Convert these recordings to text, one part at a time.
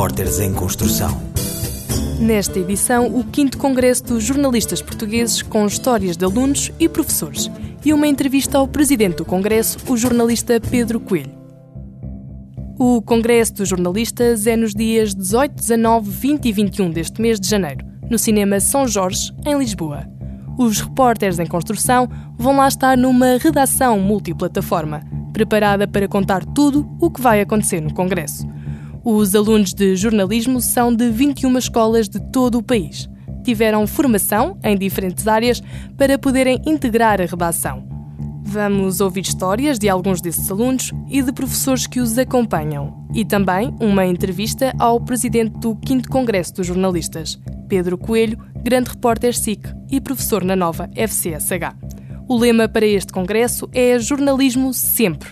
Repórteres em Construção. Nesta edição, o 5 Congresso dos Jornalistas Portugueses com histórias de alunos e professores e uma entrevista ao presidente do Congresso, o jornalista Pedro Coelho. O Congresso dos Jornalistas é nos dias 18, 19, 20 e 21 deste mês de janeiro, no Cinema São Jorge, em Lisboa. Os repórteres em construção vão lá estar numa redação multiplataforma, preparada para contar tudo o que vai acontecer no Congresso. Os alunos de jornalismo são de 21 escolas de todo o país. Tiveram formação em diferentes áreas para poderem integrar a redação. Vamos ouvir histórias de alguns desses alunos e de professores que os acompanham. E também uma entrevista ao presidente do 5 Congresso dos Jornalistas, Pedro Coelho, grande repórter SIC e professor na nova FCSH. O lema para este congresso é Jornalismo Sempre.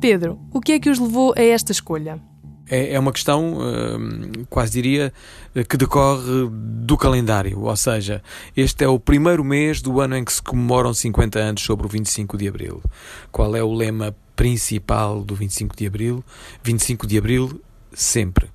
Pedro, o que é que os levou a esta escolha? É, é uma questão, uh, quase diria, que decorre do calendário, ou seja, este é o primeiro mês do ano em que se comemoram 50 anos sobre o 25 de Abril. Qual é o lema principal do 25 de Abril? 25 de Abril sempre.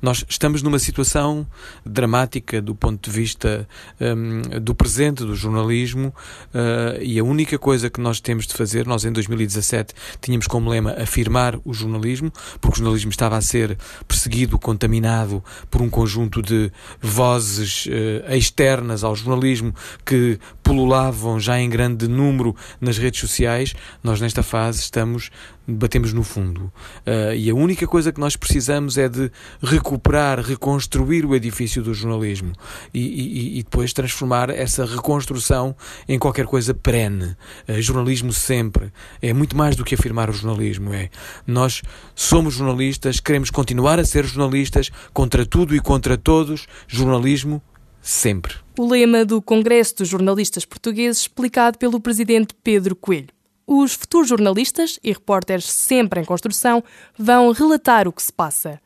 Nós estamos numa situação dramática do ponto de vista um, do presente do jornalismo uh, e a única coisa que nós temos de fazer, nós em 2017 tínhamos como lema afirmar o jornalismo, porque o jornalismo estava a ser perseguido, contaminado por um conjunto de vozes uh, externas ao jornalismo que pululavam já em grande número nas redes sociais. Nós nesta fase estamos batemos no fundo. Uh, e a única coisa que nós precisamos é de recuperar, reconstruir o edifício do jornalismo e, e, e depois transformar essa reconstrução em qualquer coisa perene. Uh, jornalismo sempre. É muito mais do que afirmar o jornalismo. É. Nós somos jornalistas, queremos continuar a ser jornalistas contra tudo e contra todos. Jornalismo sempre. O lema do Congresso dos Jornalistas Portugueses, explicado pelo presidente Pedro Coelho. Os futuros jornalistas e repórteres sempre em construção vão relatar o que se passa.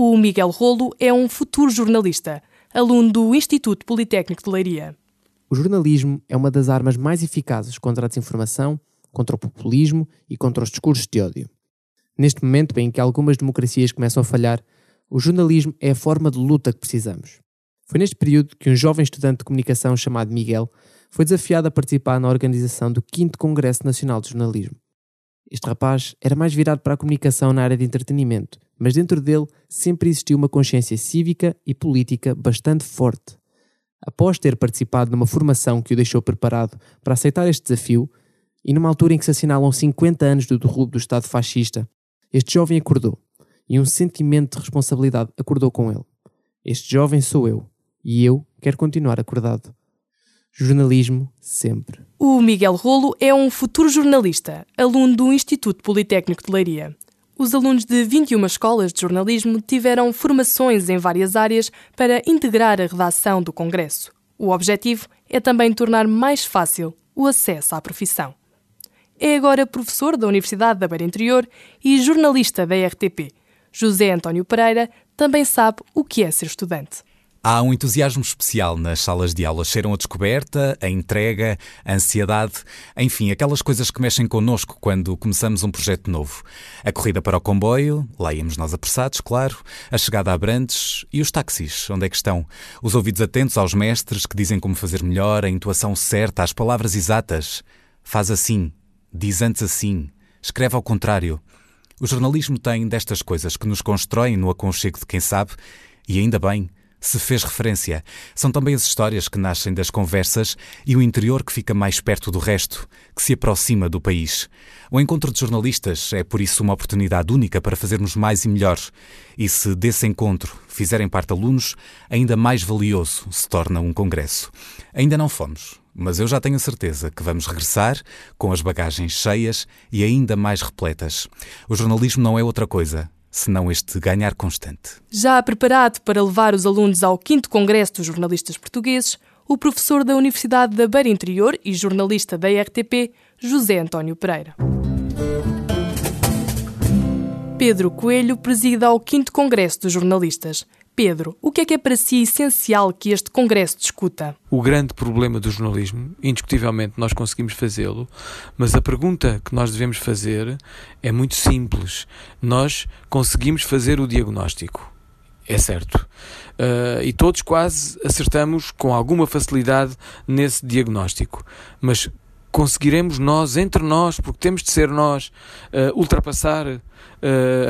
O Miguel Rolo é um futuro jornalista, aluno do Instituto Politécnico de Leiria. O jornalismo é uma das armas mais eficazes contra a desinformação, contra o populismo e contra os discursos de ódio. Neste momento em que algumas democracias começam a falhar, o jornalismo é a forma de luta que precisamos. Foi neste período que um jovem estudante de comunicação chamado Miguel foi desafiado a participar na organização do 5 Congresso Nacional de Jornalismo. Este rapaz era mais virado para a comunicação na área de entretenimento, mas dentro dele sempre existiu uma consciência cívica e política bastante forte. Após ter participado numa formação que o deixou preparado para aceitar este desafio, e numa altura em que se assinalam 50 anos do derrubo do Estado fascista, este jovem acordou, e um sentimento de responsabilidade acordou com ele. Este jovem sou eu, e eu quero continuar acordado. Jornalismo sempre. O Miguel Rolo é um futuro jornalista, aluno do Instituto Politécnico de Leiria. Os alunos de 21 escolas de jornalismo tiveram formações em várias áreas para integrar a redação do Congresso. O objetivo é também tornar mais fácil o acesso à profissão. É agora professor da Universidade da Beira Interior e jornalista da RTP. José António Pereira também sabe o que é ser estudante. Há um entusiasmo especial nas salas de aula. Cheiram a descoberta, a entrega, a ansiedade, enfim, aquelas coisas que mexem connosco quando começamos um projeto novo. A corrida para o comboio, lá íamos nós apressados, claro, a chegada a Abrantes e os táxis, onde é que estão? Os ouvidos atentos aos mestres que dizem como fazer melhor, a intuação certa, as palavras exatas. Faz assim, diz antes assim, escreve ao contrário. O jornalismo tem destas coisas que nos constroem no aconchego de quem sabe, e ainda bem se fez referência. São também as histórias que nascem das conversas e o interior que fica mais perto do resto, que se aproxima do país. O encontro de jornalistas é, por isso, uma oportunidade única para fazermos mais e melhor. E se desse encontro fizerem parte alunos, ainda mais valioso se torna um congresso. Ainda não fomos, mas eu já tenho certeza que vamos regressar com as bagagens cheias e ainda mais repletas. O jornalismo não é outra coisa senão este ganhar constante. Já preparado para levar os alunos ao 5 Congresso dos Jornalistas Portugueses, o professor da Universidade da Beira Interior e jornalista da RTP, José António Pereira. Pedro Coelho presida ao 5 Congresso dos Jornalistas. Pedro, o que é que é para si essencial que este Congresso discuta? O grande problema do jornalismo, indiscutivelmente nós conseguimos fazê-lo, mas a pergunta que nós devemos fazer é muito simples. Nós conseguimos fazer o diagnóstico. é certo. Uh, e todos quase acertamos com alguma facilidade nesse diagnóstico. Mas conseguiremos nós, entre nós, porque temos de ser nós, uh, ultrapassar uh,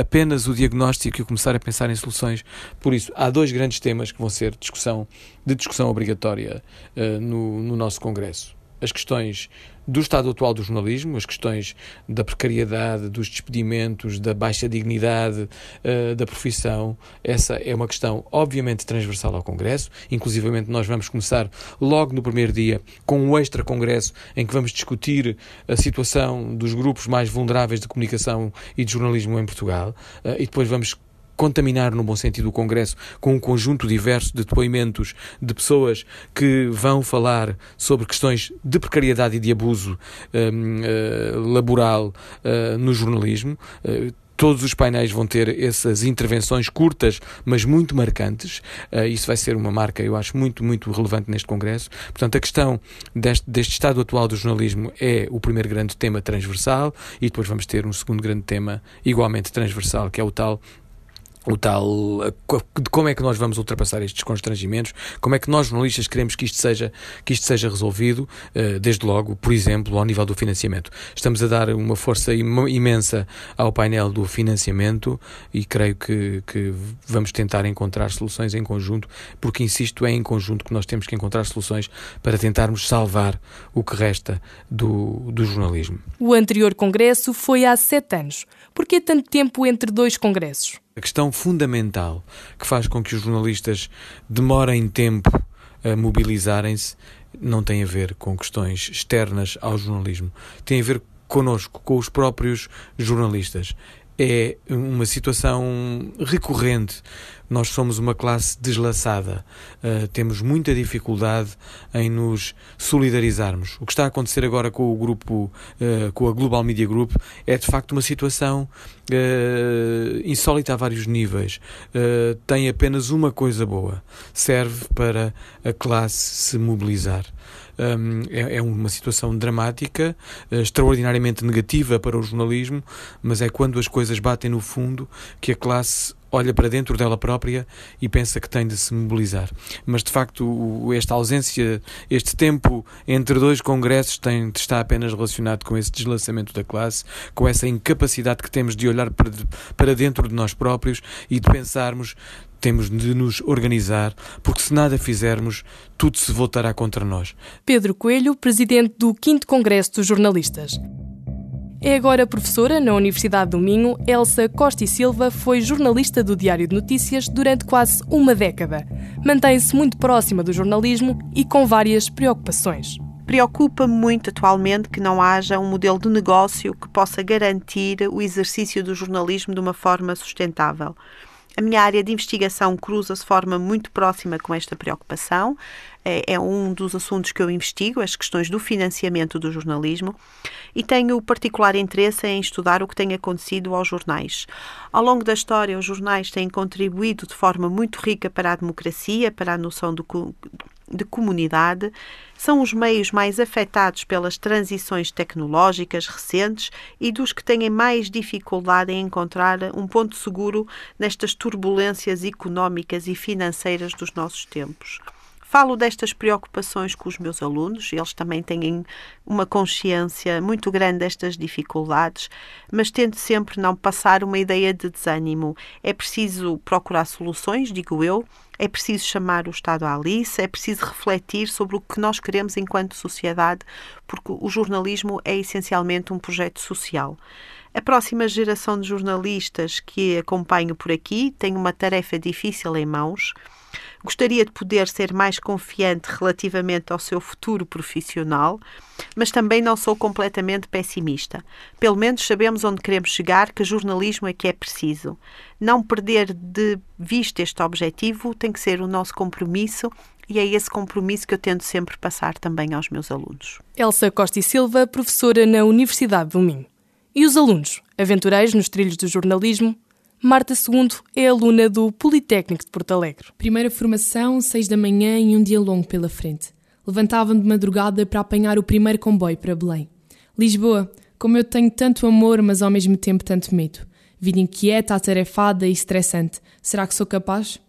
apenas o diagnóstico e começar a pensar em soluções. Por isso, há dois grandes temas que vão ser discussão, de discussão obrigatória uh, no, no nosso Congresso. As questões do estado atual do jornalismo, as questões da precariedade, dos despedimentos, da baixa dignidade uh, da profissão. Essa é uma questão, obviamente, transversal ao Congresso. Inclusivamente, nós vamos começar logo no primeiro dia com um extra Congresso em que vamos discutir a situação dos grupos mais vulneráveis de comunicação e de jornalismo em Portugal. Uh, e depois vamos contaminar, no bom sentido, o Congresso com um conjunto diverso de depoimentos de pessoas que vão falar sobre questões de precariedade e de abuso uh, eh, laboral uh, no jornalismo. Uh, todos os painéis vão ter essas intervenções curtas, mas muito marcantes. Uh, isso vai ser uma marca, eu acho, muito, muito relevante neste Congresso. Portanto, a questão deste, deste estado atual do jornalismo é o primeiro grande tema transversal e depois vamos ter um segundo grande tema igualmente transversal, que é o tal o tal de como é que nós vamos ultrapassar estes constrangimentos, como é que nós jornalistas queremos que isto seja que isto seja resolvido, eh, desde logo, por exemplo, ao nível do financiamento. Estamos a dar uma força imensa ao painel do financiamento e creio que, que vamos tentar encontrar soluções em conjunto, porque insisto, é em conjunto que nós temos que encontrar soluções para tentarmos salvar o que resta do, do jornalismo. O anterior congresso foi há sete anos. Por que tanto tempo entre dois congressos? A questão fundamental que faz com que os jornalistas demorem tempo a mobilizarem-se não tem a ver com questões externas ao jornalismo. Tem a ver connosco, com os próprios jornalistas é uma situação recorrente. Nós somos uma classe deslaçada, uh, temos muita dificuldade em nos solidarizarmos. O que está a acontecer agora com o grupo, uh, com a Global Media Group, é de facto uma situação uh, insólita a vários níveis. tem apenas uma coisa boa: serve para a classe se mobilizar um, é, é, uma situação dramática, extraordinariamente negativa para o jornalismo, mas é quando as coisas batem no fundo que a classe olha para dentro dela própria e pensa que tem de se mobilizar. Mas de facto, esta ausência, este tempo entre dois congressos tem, está apenas relacionado com esse deslaçamento da classe, com essa incapacidade que temos de olhar para, dentro de nós próprios e de pensarmos temos de nos organizar, porque se nada fizermos, tudo se voltará contra nós. Pedro Coelho, presidente do 5 Congresso dos Jornalistas. É agora professora na Universidade do Minho. Elsa Costa e Silva foi jornalista do Diário de Notícias durante quase uma década. Mantém-se muito próxima do jornalismo e com várias preocupações. Preocupa-me muito atualmente que não haja um modelo de negócio que possa garantir o exercício do jornalismo de uma forma sustentável. A minha área de investigação cruza-se de forma muito próxima com esta preocupação. É, é, um dos assuntos que eu investigo, as questões do financiamento do jornalismo, e tenho particular interesse em estudar o que tem acontecido aos jornais. Ao longo da história, os jornais têm contribuído de forma muito rica para a democracia, para a noção do, de comunidade são os meios mais afetados pelas transições tecnológicas recentes e dos que têm mais dificuldade em encontrar um ponto seguro nestas turbulências económicas e financeiras dos nossos tempos. Falo destas preocupações com os meus alunos, eles também têm uma consciência muito grande destas dificuldades, mas tento sempre não passar uma ideia de desânimo. É preciso procurar soluções, digo eu, é preciso chamar o Estado à lice, é preciso refletir sobre o que nós queremos enquanto sociedade, porque o jornalismo é essencialmente um projeto social. A próxima geração de jornalistas que acompanho por aqui tem uma tarefa difícil em mãos Gostaria de poder ser mais confiante relativamente ao seu futuro profissional, mas também não sou completamente pessimista. Pelo menos sabemos onde queremos chegar, que jornalismo é que é preciso. Não perder de vista este objetivo tem que ser o nosso compromisso e é esse compromisso que eu tento sempre passar também aos meus alunos. Elsa Costa e Silva, professora na Universidade do Minho. E os alunos, aventureiros nos trilhos do jornalismo, Marta II é aluna do Politécnico de Porto Alegre. Primeira formação, seis da manhã e um dia longo pela frente. Levantava-me de madrugada para apanhar o primeiro comboio para Belém. Lisboa, como eu tenho tanto amor, mas ao mesmo tempo tanto medo. Vida inquieta, atarefada e estressante. Será que sou capaz?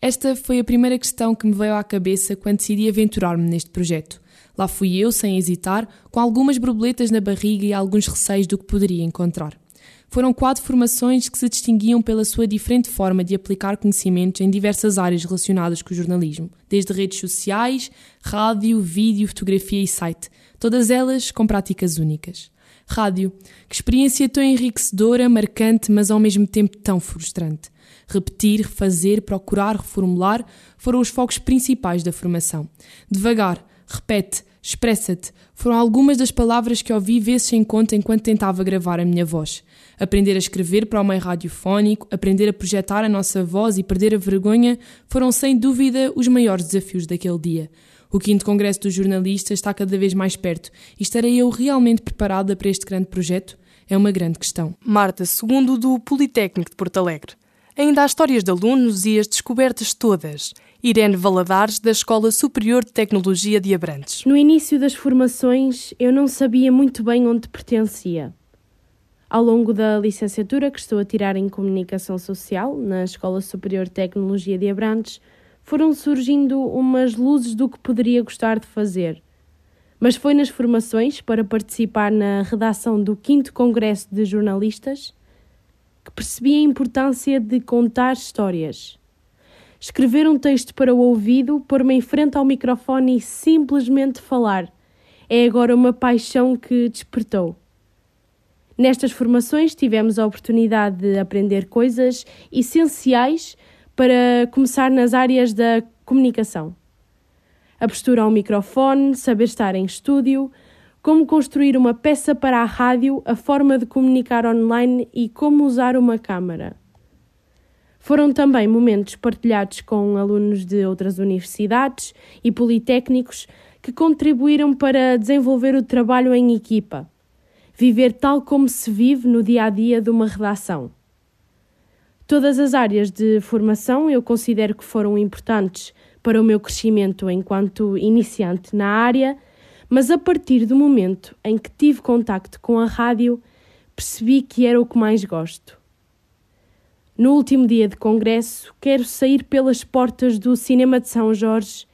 Esta foi a primeira questão que me veio à cabeça quando decidi aventurar-me neste projeto. Lá fui eu, sem hesitar, com algumas borboletas na barriga e alguns receios do que poderia encontrar. Foram quatro formações que se distinguiam pela sua diferente forma de aplicar conhecimentos em diversas áreas relacionadas com o jornalismo, desde redes sociais, rádio, vídeo, fotografia e site, todas elas com práticas únicas. Rádio, que experiência tão enriquecedora, marcante, mas ao mesmo tempo tão frustrante. Repetir, refazer, procurar, reformular foram os focos principais da formação. Devagar, repete, expressa-te foram algumas das palavras que ouvi vezes sem conta enquanto tentava gravar a minha voz. Aprender a escrever para o meio radiofónico, aprender a projetar a nossa voz e perder a vergonha foram sem dúvida os maiores desafios daquele dia. O 5 Congresso dos Jornalistas está cada vez mais perto e estarei eu realmente preparada para este grande projeto? É uma grande questão. Marta II do Politécnico de Porto Alegre. Ainda há histórias de alunos e as descobertas todas. Irene Valadares, da Escola Superior de Tecnologia de Abrantes. No início das formações, eu não sabia muito bem onde pertencia. Ao longo da licenciatura que estou a tirar em Comunicação Social, na Escola Superior de Tecnologia de Abrantes, foram surgindo umas luzes do que poderia gostar de fazer. Mas foi nas formações para participar na redação do 5 Congresso de Jornalistas que percebi a importância de contar histórias. Escrever um texto para o ouvido, pôr-me em frente ao microfone e simplesmente falar é agora uma paixão que despertou. Nestas formações tivemos a oportunidade de aprender coisas essenciais para começar nas áreas da comunicação. A postura ao microfone, saber estar em estúdio, como construir uma peça para a rádio, a forma de comunicar online e como usar uma câmara. Foram também momentos partilhados com alunos de outras universidades e politécnicos que contribuíram para desenvolver o trabalho em equipa, viver tal como se vive no dia a dia de uma redação. Todas as áreas de formação eu considero que foram importantes para o meu crescimento enquanto iniciante na área mas a partir do momento em que tive contacto com a rádio, percebi que era o que mais gosto. No último dia de congresso, quero sair pelas portas do Cinema de São Jorge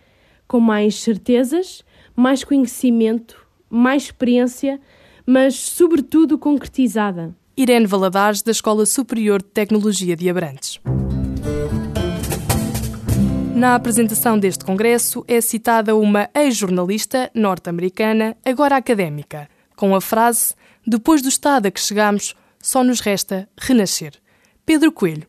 com mais certezas, mais conhecimento, mais experiência, mas, sobretudo, concretizada. Irene Valadares, da Escola Superior de Tecnologia de Abrantes. Na apresentação deste congresso é citada uma ex-jornalista norte-americana, agora académica, com a frase: Depois do estado a que chegamos, só nos resta renascer. Pedro Coelho,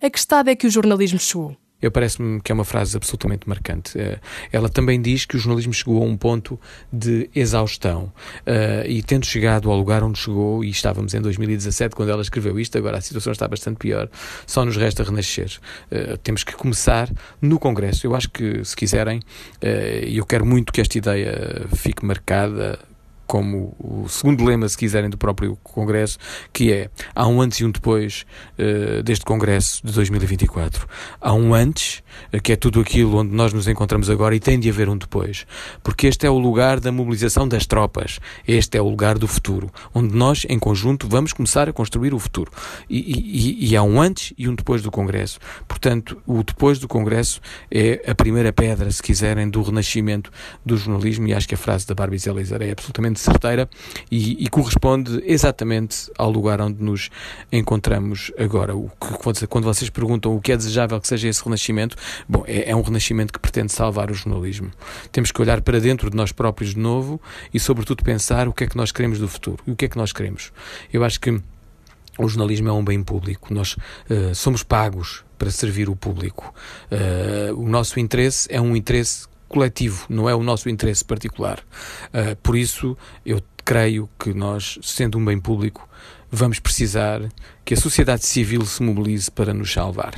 a que estado é que o jornalismo chegou? Eu parece-me que é uma frase absolutamente marcante. Eh, ela também diz que o jornalismo chegou a um ponto de exaustão uh, e tendo chegado ao lugar onde chegou, e estávamos em 2017 quando ela escreveu isto, agora a situação está bastante pior, só nos resta renascer. Uh, temos que começar no Congresso. Eu acho que, se quiserem, e eu quero muito que esta ideia fique marcada como o segundo lema, se quiserem, do próprio Congresso, que é há um antes e um depois uh, deste Congresso de 2024. Há um antes, uh, que é tudo aquilo onde nós nos encontramos agora, e tem de haver um depois. Porque este é o lugar da mobilização das tropas. Este é o lugar do futuro, onde nós, em conjunto, vamos começar a construir o futuro. E, e, e há um antes e um depois do Congresso. Portanto, o depois do Congresso é a primeira pedra, se quiserem, do renascimento do jornalismo, e acho que a frase da Barbie Zelizer é absolutamente extremamente certeira e, e, corresponde exatamente ao lugar onde nos encontramos agora. O que, quando vocês perguntam o que é desejável que seja esse renascimento, bom, é, é um renascimento que pretende salvar o jornalismo. Temos que olhar para dentro de nós próprios de novo e, sobretudo, pensar o que é que nós queremos do futuro e o que é que nós queremos. Eu acho que o jornalismo é um bem público. Nós uh, somos pagos para servir o público. Uh, o nosso interesse é um interesse coletivo, não é o nosso interesse particular. Uh, por isso, eu creio que nós, sendo um bem público, vamos precisar que a sociedade civil se mobilize para nos salvar.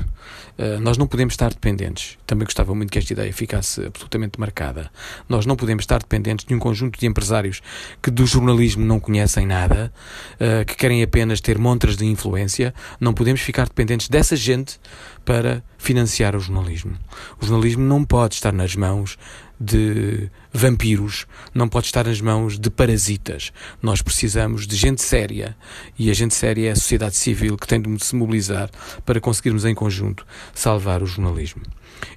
Uh, nós não podemos estar dependentes. Também gostava muito que esta ideia ficasse absolutamente marcada. Nós não podemos estar dependentes de um conjunto de empresários que do jornalismo não conhecem nada, uh, que querem apenas ter montras de influência. Não podemos ficar dependentes dessa gente para financiar o jornalismo. O jornalismo não pode estar nas mãos de vampiros, não pode estar nas mãos de parasitas. Nós precisamos de gente séria E a gente séria é a sociedade civil que tem de se mobilizar para conseguirmos em conjunto salvar o jornalismo.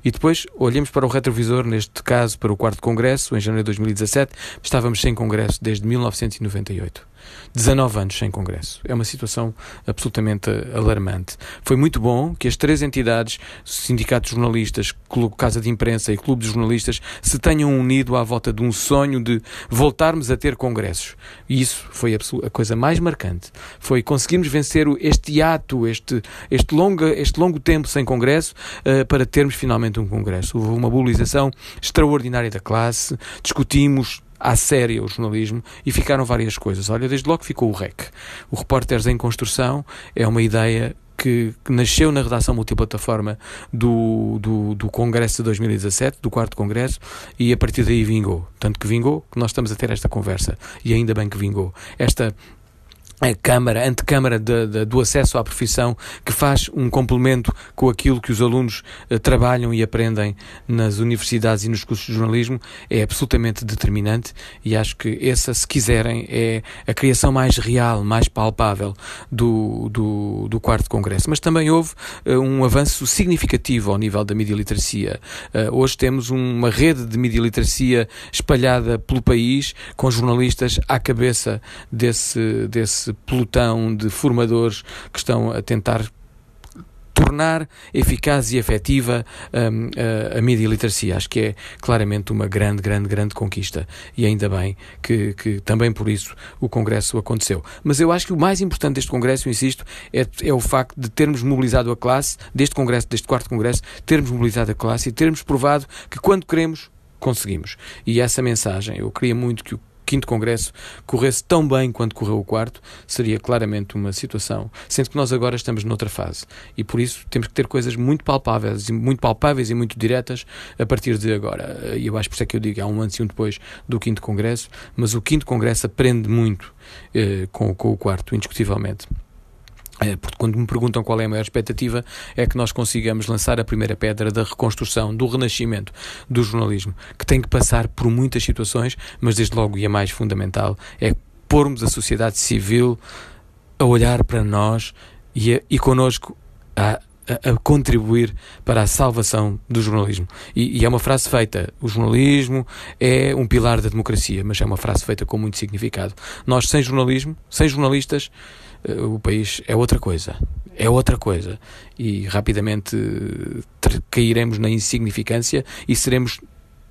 E depois olhemos para o retrovisor, neste caso para o quarto congresso, em janeiro de 2017, estávamos sem congresso desde 1998. 19 anos sem Congresso. É uma situação absolutamente alarmante. Foi muito bom que as três entidades, Sindicato de Jornalistas, Casa de Imprensa e Clube de Jornalistas, se tenham unido à volta de um sonho de voltarmos a ter congressos. E isso foi a coisa mais marcante. Foi conseguirmos vencer este ato, este, este, longa, este longo tempo sem congresso, uh, para termos finalmente um congresso. Houve uma mobilização extraordinária da classe, discutimos à séria o jornalismo e ficaram várias coisas. Olha, desde logo ficou o REC. O Repórteres em Construção é uma ideia que, nasceu na redação multiplataforma do, do, do, Congresso de 2017, do quarto Congresso, e a partir daí vingou. Tanto que vingou que nós estamos a ter esta conversa. E ainda bem que vingou. Esta a Câmara, antecâmara de, de, do acesso à profissão, que faz um complemento com aquilo que os alunos uh, trabalham e aprendem nas universidades e nos cursos de jornalismo, é absolutamente determinante e acho que essa, se quiserem, é a criação mais real, mais palpável do, do, do quarto Congresso. Mas também houve uh, um avanço significativo ao nível da mídia literacia. Uh, hoje temos uma rede de mídia literacia espalhada pelo país, com jornalistas à cabeça desse, desse pelotão de formadores que estão a tentar tornar eficaz e efetiva um, a, a mídia literacia. Acho que é claramente uma grande, grande, grande conquista e ainda bem que, que também por isso o Congresso aconteceu. Mas eu acho que o mais importante deste Congresso, insisto, é, é o facto de termos mobilizado a classe, deste Congresso, deste quarto Congresso, termos mobilizado a classe e termos provado que quando queremos, conseguimos. E essa mensagem, eu queria muito que o quinto congresso corresse tão bem quanto correu o quarto, seria claramente uma situação, sendo que nós agora estamos noutra fase. E por isso temos que ter coisas muito palpáveis, muito palpáveis e muito diretas a partir de agora. E eu acho por isso é que eu digo, há um antes e um depois do quinto congresso, mas o quinto congresso aprende muito eh, com, com o quarto, indiscutivelmente. É, porque quando me perguntam qual é a maior expectativa, é que nós consigamos lançar a primeira pedra da reconstrução, do renascimento do jornalismo, que tem que passar por muitas situações, mas desde logo e a mais fundamental é pormos a sociedade civil a olhar para nós e, a, e connosco a, a, a, contribuir para a salvação do jornalismo. E, e, é uma frase feita. O jornalismo é um pilar da democracia, mas é uma frase feita com muito significado. Nós, sem jornalismo, sem jornalistas, o país é outra coisa. É outra coisa. E rapidamente cairemos na insignificância e seremos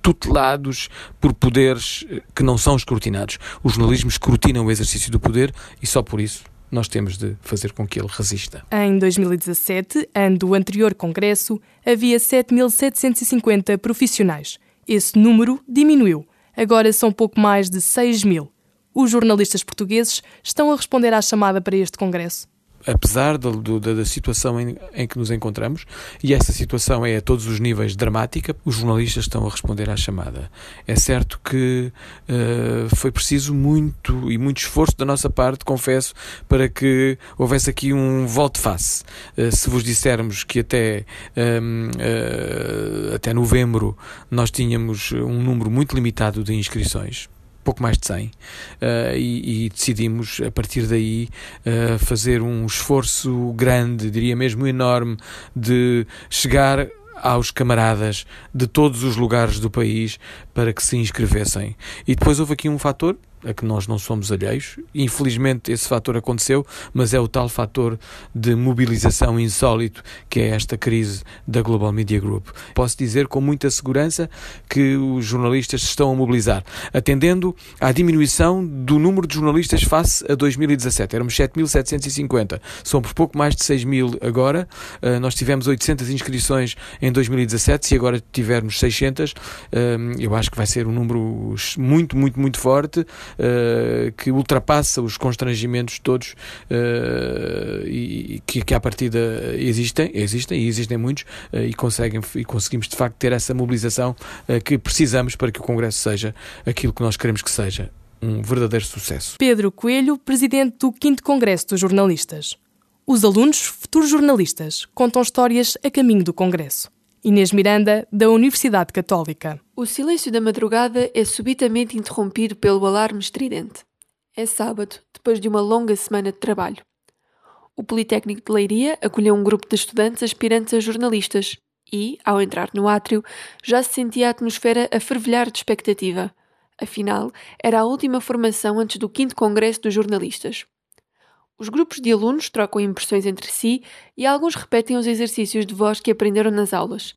tutelados por poderes eh, que não são escrutinados. O jornalismo escrutina o exercício do poder e só por isso nós temos de fazer com que ele resista. Em 2017, ano do anterior Congresso, havia 7.750 profissionais. Esse número diminuiu. Agora são pouco mais de 6 mil. Os jornalistas portugueses estão a responder à chamada para este congresso? apesar da, da, da situação em, em, que nos encontramos, e essa situação é a todos os níveis dramática, os jornalistas estão a responder à chamada. É certo que uh, foi preciso muito e muito esforço da nossa parte, confesso, para que houvesse aqui um volte-face. Uh, se vos dissermos que até, uh, até novembro nós tínhamos um número muito limitado de inscrições, pouco mais de 100 uh, e, e, decidimos a partir daí uh, fazer um esforço grande, diria mesmo enorme, de chegar aos camaradas de todos os lugares do país para que se inscrevessem. E depois houve aqui um fator a que nós não somos alheios. Infelizmente esse fator aconteceu, mas é o tal fator de mobilização insólito que é esta crise da Global Media Group. Posso dizer com muita segurança que os jornalistas estão a mobilizar, atendendo à diminuição do número de jornalistas face a 2017. Éramos 7.750, são por pouco mais de 6 mil agora. Uh, nós tivemos 800 inscrições em 2017, se agora tivermos 600, uh, eu acho que vai ser um número muito, muito, muito forte. Eh, que ultrapassa os constrangimentos todos uh, e que, que à partida existem, existem e existem muitos uh, e, conseguem, e conseguimos de facto ter essa mobilização que precisamos para que o Congresso seja aquilo que nós queremos que seja, um verdadeiro sucesso. Pedro Coelho, presidente do 5 Congresso dos Jornalistas. Os alunos, futuros jornalistas, contam histórias a caminho do Congresso. Inês Miranda, da Universidade Católica. O silêncio da madrugada é subitamente interrompido pelo alarme estridente. É sábado, depois de uma longa semana de trabalho. O Politécnico de Leiria acolheu um grupo de estudantes aspirantes a jornalistas e, ao entrar no átrio, já se sentia a atmosfera a fervilhar de expectativa. Afinal, era a última formação antes do 5 Congresso dos Jornalistas. Os grupos de alunos trocam impressões entre si e alguns repetem os exercícios de voz que aprenderam nas aulas.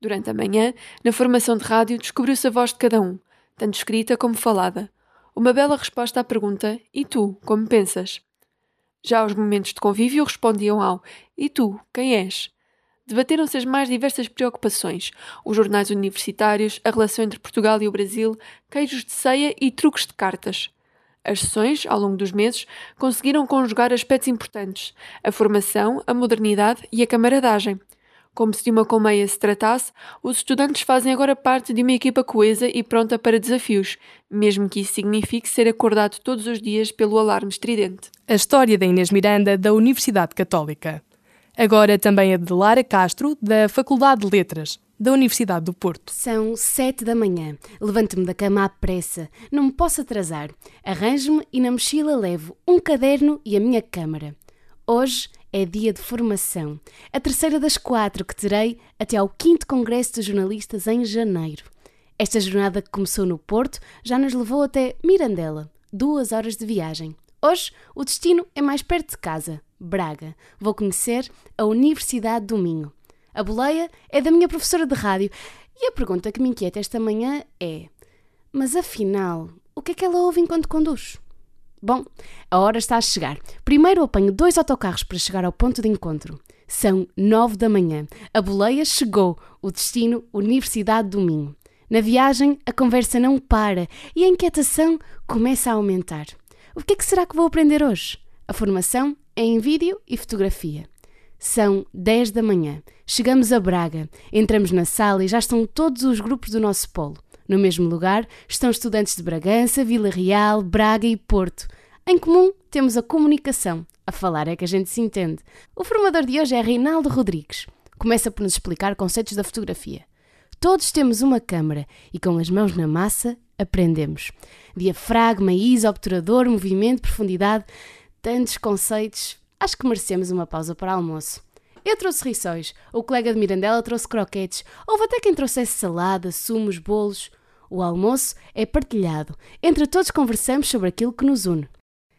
Durante a manhã, na formação de rádio, descobriu-se a voz de cada um, tanto escrita como falada. Uma bela resposta à pergunta: E tu, como pensas? Já aos momentos de convívio respondiam ao: E tu, quem és? Debateram-se as mais diversas preocupações: os jornais universitários, a relação entre Portugal e o Brasil, queijos de ceia e truques de cartas. As sessões, ao longo dos meses, conseguiram conjugar aspectos importantes: a formação, a modernidade e a camaradagem. Como se de uma colmeia se tratasse, os estudantes fazem agora parte de uma equipa coesa e pronta para desafios, mesmo que isso signifique ser acordado todos os dias pelo alarme estridente. A história da Inês Miranda, da Universidade Católica. Agora também a de Lara Castro, da Faculdade de Letras, da Universidade do Porto. São sete da manhã. Levanto-me da cama à pressa. Não me posso atrasar. Arranjo-me e na mochila levo um caderno e a minha câmara. Hoje é dia de formação, a terceira das quatro que terei até ao 5 Congresso de Jornalistas em janeiro. Esta jornada que começou no Porto já nos levou até Mirandela, duas horas de viagem. Hoje o destino é mais perto de casa, Braga. Vou conhecer a Universidade do Minho. A boleia é da minha professora de rádio e a pergunta que me inquieta esta manhã é: mas afinal, o que é que ela ouve enquanto conduz? Bom, a hora está a chegar. Primeiro apanho dois autocarros para chegar ao ponto de encontro. São nove da manhã. A boleia chegou. O destino, Universidade do Minho. Na viagem, a conversa não para e a inquietação começa a aumentar. O que é que será que vou aprender hoje? A formação é em vídeo e fotografia. São 10 da manhã. Chegamos a Braga. Entramos na sala e já estão todos os grupos do nosso polo. No mesmo lugar estão estudantes de Bragança, Vila Real, Braga e Porto. Em comum temos a comunicação. A falar é que a gente se entende. O formador de hoje é Reinaldo Rodrigues. Começa por nos explicar conceitos da fotografia. Todos temos uma câmara e com as mãos na massa aprendemos. Diafragma, ISO, obturador, movimento, profundidade, tantos conceitos. Acho que merecemos uma pausa para almoço. Eu trouxe rissóis, o colega de Mirandela trouxe croquetes, houve até quem trouxesse salada, sumos, bolos. O almoço é partilhado. Entre todos conversamos sobre aquilo que nos une.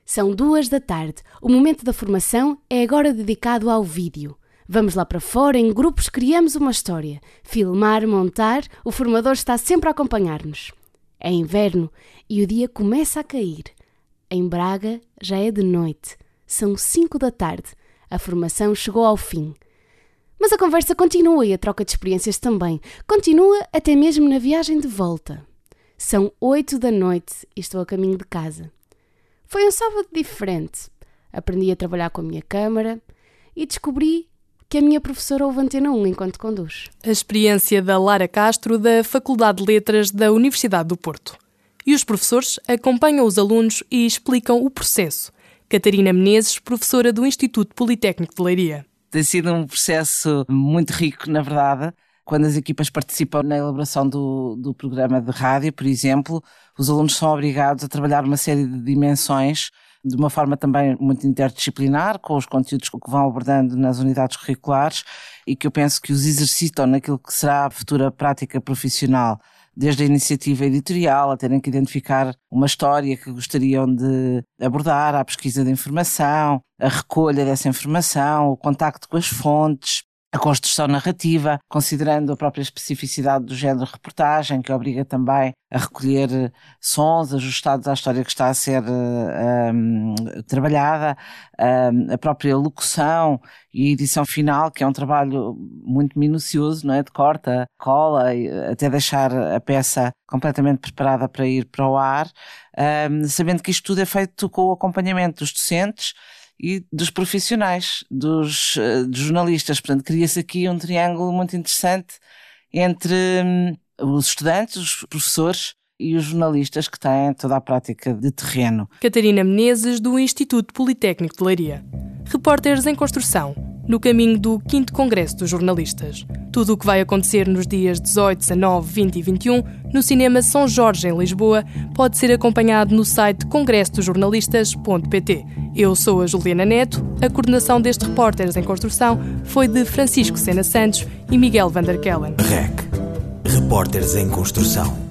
São duas da tarde. O momento da formação é agora dedicado ao vídeo. Vamos lá para fora, em grupos criamos uma história. Filmar, montar, o formador está sempre a acompanhar-nos. É inverno e o dia começa a cair. Em Braga já é de noite. São cinco da tarde. A formação chegou ao fim. Mas a conversa continua e a troca de experiências também. Continua até mesmo na viagem de volta. São oito da noite e estou a caminho de casa. Foi um sábado diferente. Aprendi a trabalhar com a minha câmara e descobri que a minha professora ouve antena 1 enquanto conduz. A experiência da Lara Castro, da Faculdade de Letras da Universidade do Porto. E os professores acompanham os alunos e explicam o processo. Catarina Menezes, professora do Instituto Politécnico de Leiria. Tem sido um processo muito rico, na verdade. Quando as equipas participam na elaboração do, do programa de rádio, por exemplo, os alunos são obrigados a trabalhar uma série de dimensões de uma forma também muito interdisciplinar, com os conteúdos que vão abordando nas unidades curriculares e que eu penso que os exercitam naquilo que será a futura prática profissional desde a iniciativa editorial, a terem que identificar uma história que gostariam de abordar, a pesquisa de informação, a recolha dessa informação, o contacto com as fontes, a construção narrativa, considerando a própria especificidade do género reportagem, que obriga também a recolher sons ajustados à história que está a ser um, trabalhada, uh, a própria locução e edição final, que é um trabalho muito minucioso, não é? De corta, cola, até deixar a peça completamente preparada para ir para o ar, uh, sabendo que isto tudo é feito com o acompanhamento dos docentes, e dos profissionais, dos, eh, dos jornalistas. Portanto, cria-se aqui um triângulo muito interessante entre hum, os estudantes, os professores e os jornalistas que têm toda a prática de terreno. Catarina Menezes, do Instituto Politécnico de Leiria. Repórteres em Construção. no caminho do 5 Congresso dos Jornalistas. Tudo o que vai acontecer nos dias 18, 19, 20 e 21 no Cinema São Jorge, em Lisboa, pode ser acompanhado no site congressodosjornalistas.pt. Eu sou a Juliana Neto, a coordenação deste Repórteres em Construção foi de Francisco Sena Santos e Miguel Vanderkellen. REC Repórteres em Construção